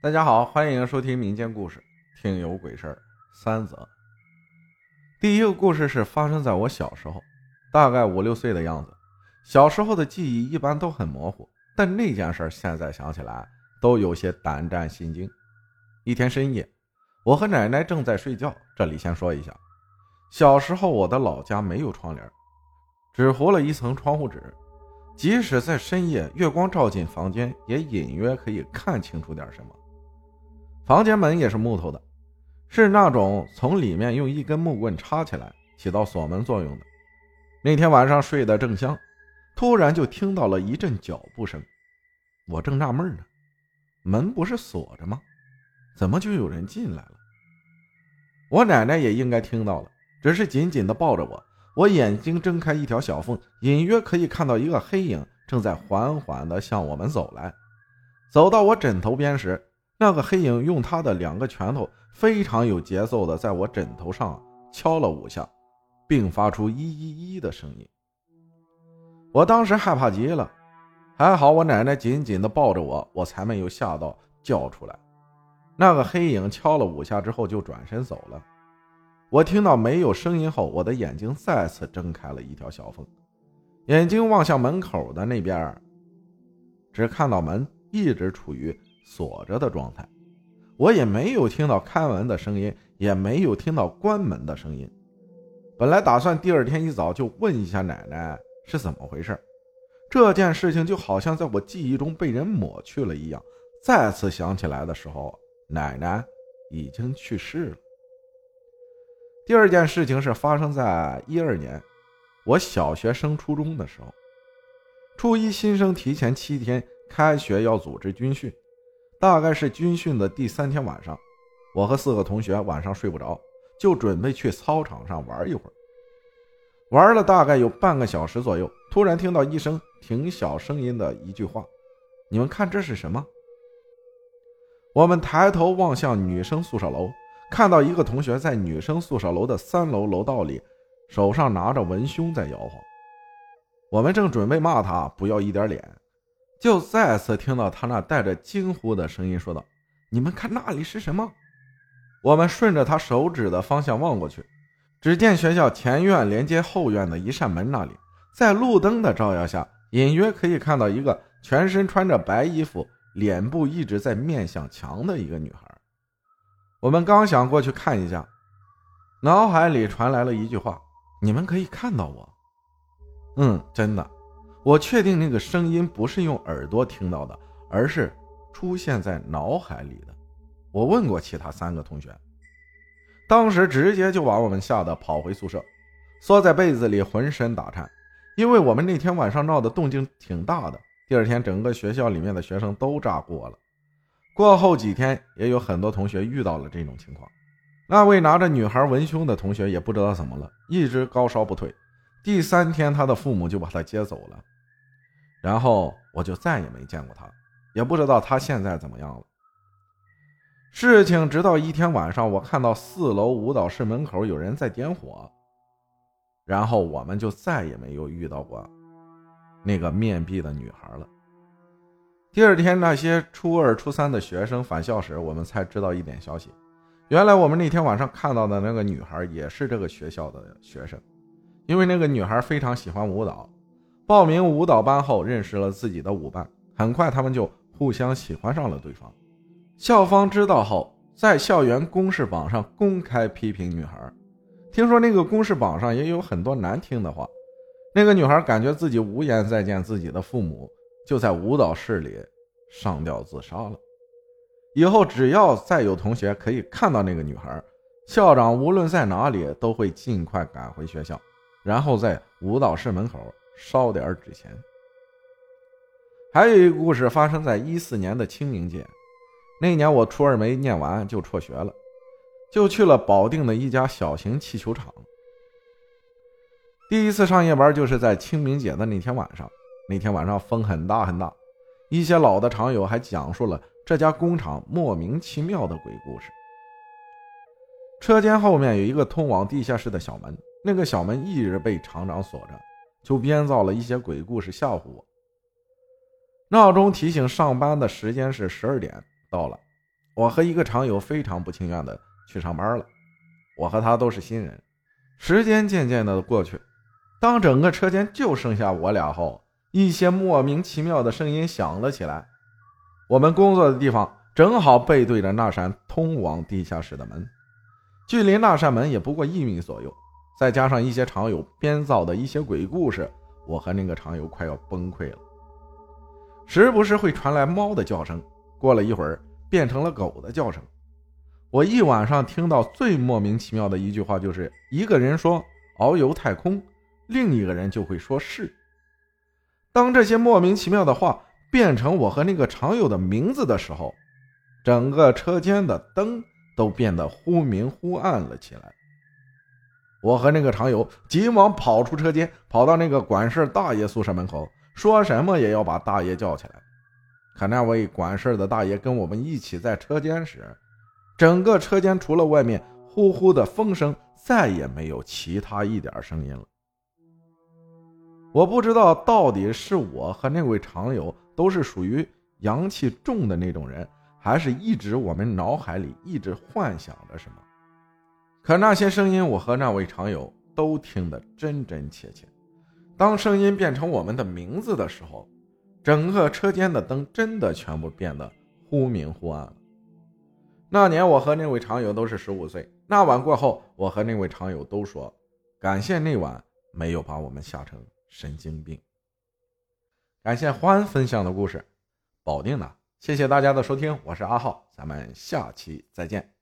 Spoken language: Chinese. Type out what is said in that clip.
大家好，欢迎收听民间故事《听有鬼事儿》三则。第一个故事是发生在我小时候，大概五六岁的样子。小时候的记忆一般都很模糊，但那件事现在想起来都有些胆战心惊。一天深夜，我和奶奶正在睡觉。这里先说一下，小时候我的老家没有窗帘，只糊了一层窗户纸。即使在深夜，月光照进房间，也隐约可以看清楚点什么。房间门也是木头的，是那种从里面用一根木棍插起来，起到锁门作用的。那天晚上睡得正香，突然就听到了一阵脚步声。我正纳闷呢，门不是锁着吗？怎么就有人进来了？我奶奶也应该听到了，只是紧紧地抱着我。我眼睛睁开一条小缝，隐约可以看到一个黑影正在缓缓地向我们走来。走到我枕头边时，那个黑影用他的两个拳头非常有节奏的在我枕头上敲了五下，并发出“一一一”的声音。我当时害怕极了，还好我奶奶紧紧地抱着我，我才没有吓到叫出来。那个黑影敲了五下之后就转身走了。我听到没有声音后，我的眼睛再次睁开了一条小缝，眼睛望向门口的那边，只看到门一直处于。锁着的状态，我也没有听到开门的声音，也没有听到关门的声音。本来打算第二天一早就问一下奶奶是怎么回事，这件事情就好像在我记忆中被人抹去了一样。再次想起来的时候，奶奶已经去世了。第二件事情是发生在一二年，我小学升初中的时候，初一新生提前七天开学要组织军训。大概是军训的第三天晚上，我和四个同学晚上睡不着，就准备去操场上玩一会儿。玩了大概有半个小时左右，突然听到一声挺小声音的一句话：“你们看这是什么？”我们抬头望向女生宿舍楼，看到一个同学在女生宿舍楼的三楼楼道里，手上拿着文胸在摇晃。我们正准备骂他不要一点脸。就再次听到他那带着惊呼的声音说道：“你们看那里是什么？”我们顺着他手指的方向望过去，只见学校前院连接后院的一扇门那里，在路灯的照耀下，隐约可以看到一个全身穿着白衣服、脸部一直在面向墙的一个女孩。我们刚想过去看一下，脑海里传来了一句话：“你们可以看到我。”嗯，真的。我确定那个声音不是用耳朵听到的，而是出现在脑海里的。我问过其他三个同学，当时直接就把我们吓得跑回宿舍，缩在被子里浑身打颤，因为我们那天晚上闹的动静挺大的。第二天，整个学校里面的学生都炸锅了。过后几天，也有很多同学遇到了这种情况。那位拿着女孩文胸的同学也不知道怎么了，一直高烧不退。第三天，他的父母就把他接走了。然后我就再也没见过他，也不知道他现在怎么样了。事情直到一天晚上，我看到四楼舞蹈室门口有人在点火，然后我们就再也没有遇到过那个面壁的女孩了。第二天，那些初二、初三的学生返校时，我们才知道一点消息：原来我们那天晚上看到的那个女孩也是这个学校的学生，因为那个女孩非常喜欢舞蹈。报名舞蹈班后，认识了自己的舞伴，很快他们就互相喜欢上了对方。校方知道后，在校园公示榜上公开批评女孩。听说那个公示榜上也有很多难听的话。那个女孩感觉自己无颜再见自己的父母，就在舞蹈室里上吊自杀了。以后只要再有同学可以看到那个女孩，校长无论在哪里都会尽快赶回学校，然后在舞蹈室门口。烧点纸钱。还有一个故事发生在一四年的清明节，那年我初二没念完就辍学了，就去了保定的一家小型气球厂。第一次上夜班就是在清明节的那天晚上，那天晚上风很大很大，一些老的厂友还讲述了这家工厂莫名其妙的鬼故事。车间后面有一个通往地下室的小门，那个小门一直被厂长锁着。就编造了一些鬼故事吓唬我。闹钟提醒上班的时间是十二点到了，我和一个常友非常不情愿的去上班了。我和他都是新人。时间渐渐的过去，当整个车间就剩下我俩后，一些莫名其妙的声音响了起来。我们工作的地方正好背对着那扇通往地下室的门，距离那扇门也不过一米左右。再加上一些常友编造的一些鬼故事，我和那个常友快要崩溃了。时不时会传来猫的叫声，过了一会儿变成了狗的叫声。我一晚上听到最莫名其妙的一句话，就是一个人说“遨游太空”，另一个人就会说是。当这些莫名其妙的话变成我和那个常友的名字的时候，整个车间的灯都变得忽明忽暗了起来。我和那个常友急忙跑出车间，跑到那个管事大爷宿舍门口，说什么也要把大爷叫起来。可那位管事的大爷跟我们一起在车间时，整个车间除了外面呼呼的风声，再也没有其他一点声音了。我不知道到底是我和那位常友都是属于阳气重的那种人，还是一直我们脑海里一直幻想着什么。可那些声音，我和那位常友都听得真真切切。当声音变成我们的名字的时候，整个车间的灯真的全部变得忽明忽暗了。那年我和那位常友都是十五岁。那晚过后，我和那位常友都说感谢那晚没有把我们吓成神经病。感谢欢分享的故事，保定的，谢谢大家的收听，我是阿浩，咱们下期再见。